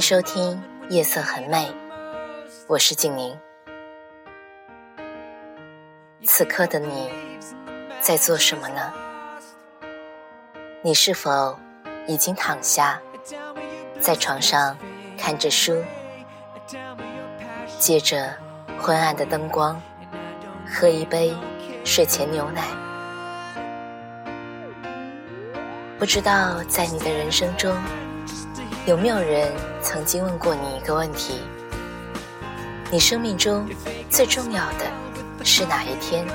迎收听《夜色很美》，我是静宁。此刻的你在做什么呢？你是否已经躺下，在床上看着书，借着昏暗的灯光，喝一杯睡前牛奶？不知道在你的人生中。有没有人曾经问过你一个问题？你生命中最重要的是哪一天？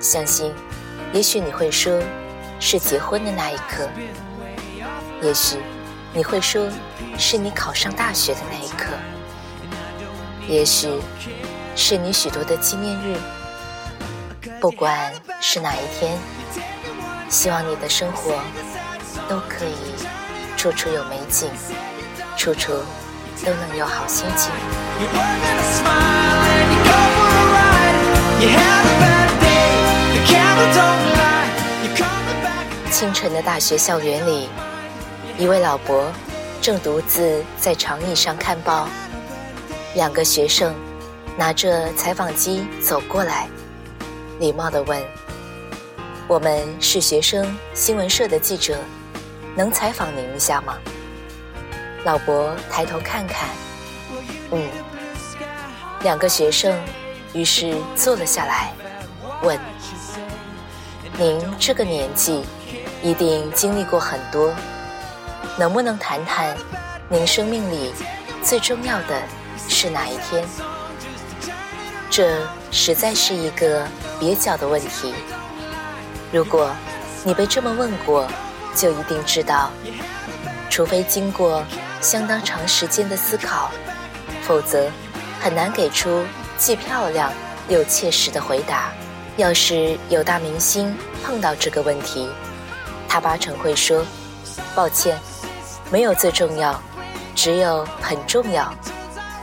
相信，也许你会说，是结婚的那一刻；也许你会说，是你考上大学的那一刻；也许是你许多的纪念日。不管是哪一天，希望你的生活都可以。处处有美景，处处都能有好心情。清晨的大学校园里，一位老伯正独自在长椅上看报，两个学生拿着采访机走过来，礼貌地问：“我们是学生新闻社的记者。”能采访您一下吗？老伯抬头看看，嗯，两个学生于是坐了下来，问：“您这个年纪一定经历过很多，能不能谈谈您生命里最重要的是哪一天？”这实在是一个蹩脚的问题。如果你被这么问过，就一定知道，除非经过相当长时间的思考，否则很难给出既漂亮又切实的回答。要是有大明星碰到这个问题，他八成会说：“抱歉，没有最重要，只有很重要。”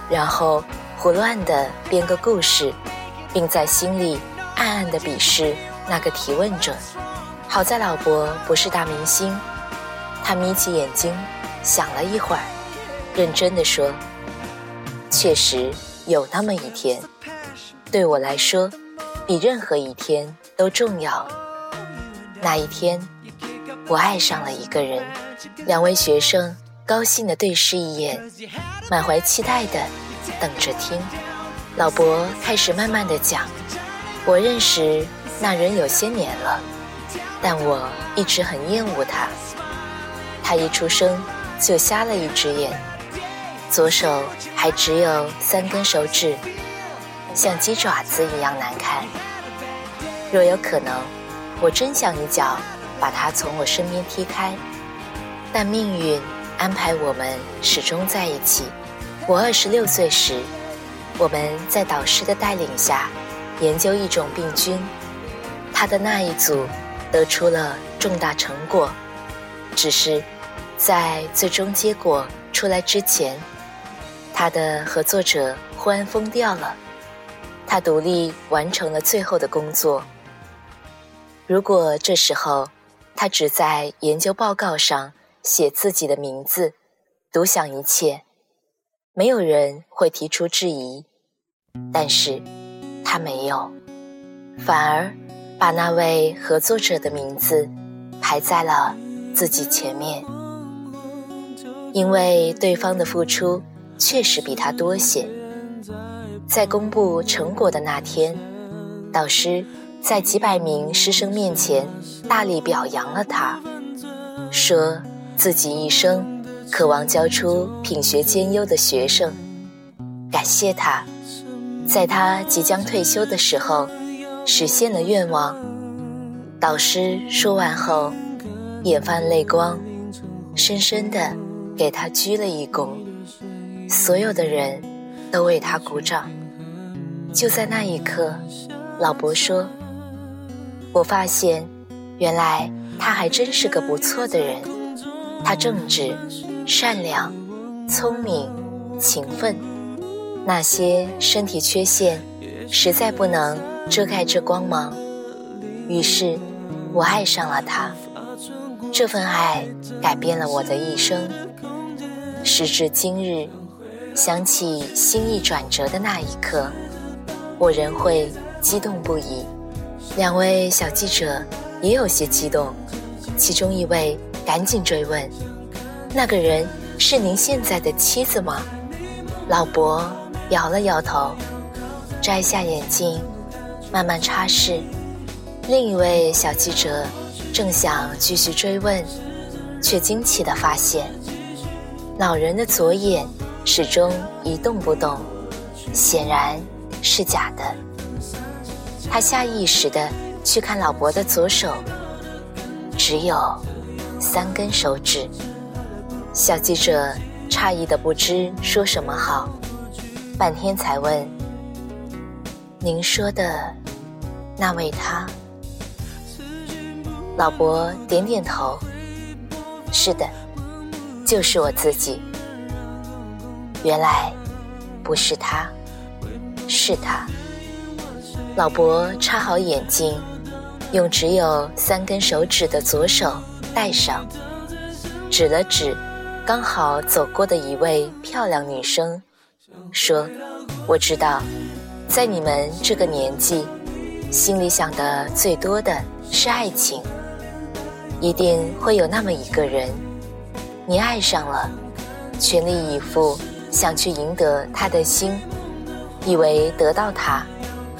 然后胡乱地编个故事，并在心里暗暗地鄙视那个提问者。好在老伯不是大明星，他眯起眼睛想了一会儿，认真的说：“确实有那么一天，对我来说，比任何一天都重要。那一天，我爱上了一个人。”两位学生高兴的对视一眼，满怀期待的等着听。老伯开始慢慢的讲：“我认识那人有些年了。”但我一直很厌恶他。他一出生就瞎了一只眼，左手还只有三根手指，像鸡爪子一样难看。若有可能，我真想一脚把他从我身边踢开。但命运安排我们始终在一起。我二十六岁时，我们在导师的带领下研究一种病菌，他的那一组。得出了重大成果，只是在最终结果出来之前，他的合作者忽然疯掉了。他独立完成了最后的工作。如果这时候他只在研究报告上写自己的名字，独享一切，没有人会提出质疑。但是他没有，反而。把那位合作者的名字排在了自己前面，因为对方的付出确实比他多些。在公布成果的那天，导师在几百名师生面前大力表扬了他，说自己一生渴望教出品学兼优的学生，感谢他，在他即将退休的时候。实现了愿望，导师说完后，眼泛泪光，深深的给他鞠了一躬。所有的人都为他鼓掌。就在那一刻，老伯说：“我发现，原来他还真是个不错的人。他正直、善良、聪明、勤奋，那些身体缺陷实在不能遮盖这光芒。于是。”我爱上了他，这份爱改变了我的一生。时至今日，想起心意转折的那一刻，我仍会激动不已。两位小记者也有些激动，其中一位赶紧追问：“那个人是您现在的妻子吗？”老伯摇了摇头，摘下眼镜，慢慢擦拭。另一位小记者正想继续追问，却惊奇地发现，老人的左眼始终一动不动，显然是假的。他下意识地去看老伯的左手，只有三根手指。小记者诧异的不知说什么好，半天才问：“您说的那位他？”老伯点点头，是的，就是我自己。原来不是他，是他。老伯插好眼镜，用只有三根手指的左手戴上，指了指刚好走过的一位漂亮女生，说：“我知道，在你们这个年纪，心里想的最多的是爱情。”一定会有那么一个人，你爱上了，全力以赴想去赢得他的心，以为得到他，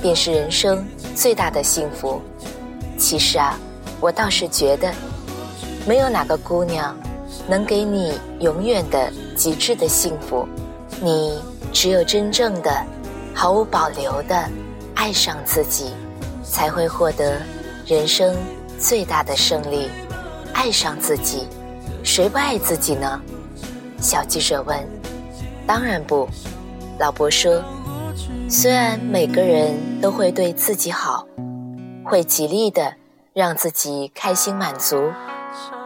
便是人生最大的幸福。其实啊，我倒是觉得，没有哪个姑娘能给你永远的极致的幸福。你只有真正的、毫无保留的爱上自己，才会获得人生最大的胜利。爱上自己，谁不爱自己呢？小记者问。当然不，老伯说。虽然每个人都会对自己好，会极力的让自己开心满足，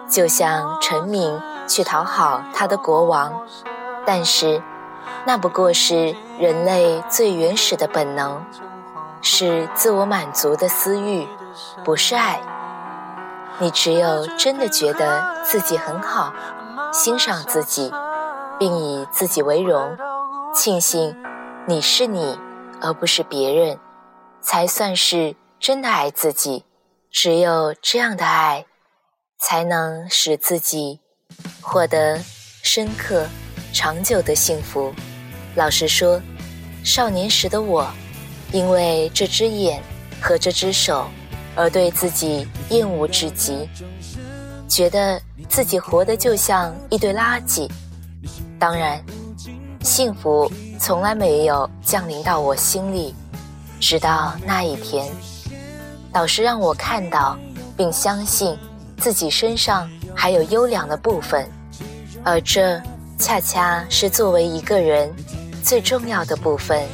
就像臣民去讨好他的国王，但是那不过是人类最原始的本能，是自我满足的私欲，不是爱。你只有真的觉得自己很好，欣赏自己，并以自己为荣，庆幸你是你，而不是别人，才算是真的爱自己。只有这样的爱，才能使自己获得深刻、长久的幸福。老实说，少年时的我，因为这只眼和这只手。而对自己厌恶至极，觉得自己活得就像一堆垃圾。当然，幸福从来没有降临到我心里，直到那一天，导师让我看到并相信自己身上还有优良的部分，而这恰恰是作为一个人最重要的部分。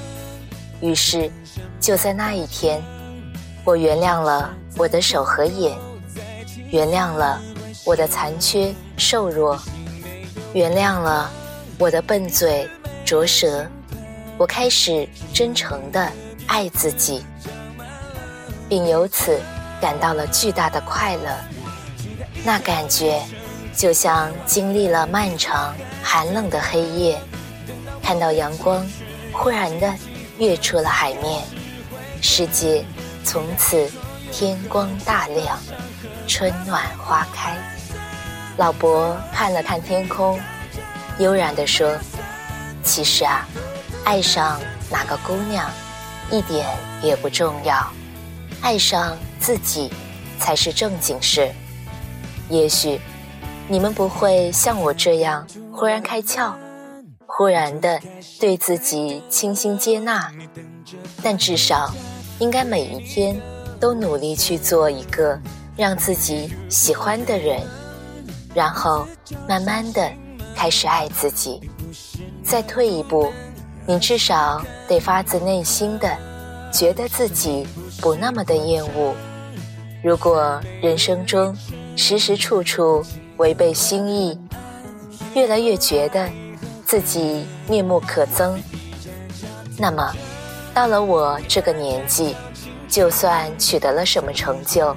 于是，就在那一天。我原谅了我的手和眼，原谅了我的残缺瘦弱，原谅了我的笨嘴拙舌。我开始真诚地爱自己，并由此感到了巨大的快乐。那感觉就像经历了漫长寒冷的黑夜，看到阳光忽然的跃出了海面，世界。从此天光大亮，春暖花开。老伯看了看天空，悠然地说：“其实啊，爱上哪个姑娘，一点也不重要，爱上自己才是正经事。也许你们不会像我这样忽然开窍，忽然的对自己倾心接纳，但至少……”应该每一天都努力去做一个让自己喜欢的人，然后慢慢的开始爱自己。再退一步，你至少得发自内心的觉得自己不那么的厌恶。如果人生中时时处处违背心意，越来越觉得自己面目可憎，那么到了我这个年纪，就算取得了什么成就，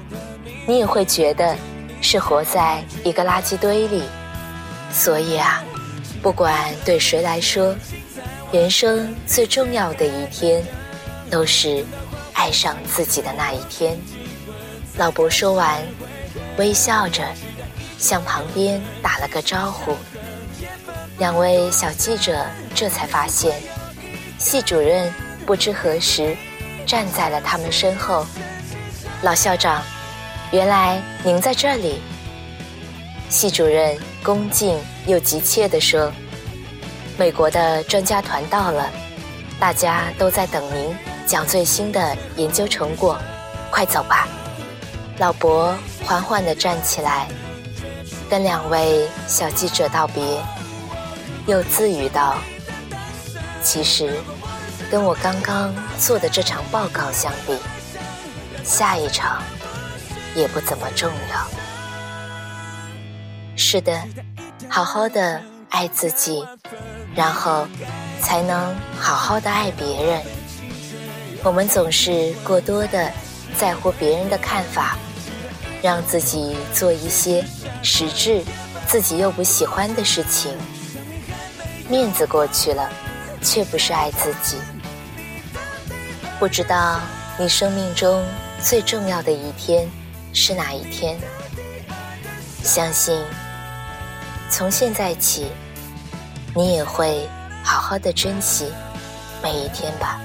你也会觉得是活在一个垃圾堆里。所以啊，不管对谁来说，人生最重要的一天，都是爱上自己的那一天。老伯说完，微笑着向旁边打了个招呼。两位小记者这才发现，系主任不知何时站在了他们身后。老校长，原来您在这里。系主任恭敬又急切地说：“美国的专家团到了，大家都在等您讲最新的研究成果，快走吧。”老伯缓缓地站起来，跟两位小记者道别，又自语道：“其实，跟我刚刚做的这场报告相比，下一场也不怎么重要。是的，好好的爱自己，然后才能好好的爱别人。我们总是过多的在乎别人的看法。”让自己做一些实质自己又不喜欢的事情，面子过去了，却不是爱自己。不知道你生命中最重要的一天是哪一天？相信从现在起，你也会好好的珍惜每一天吧。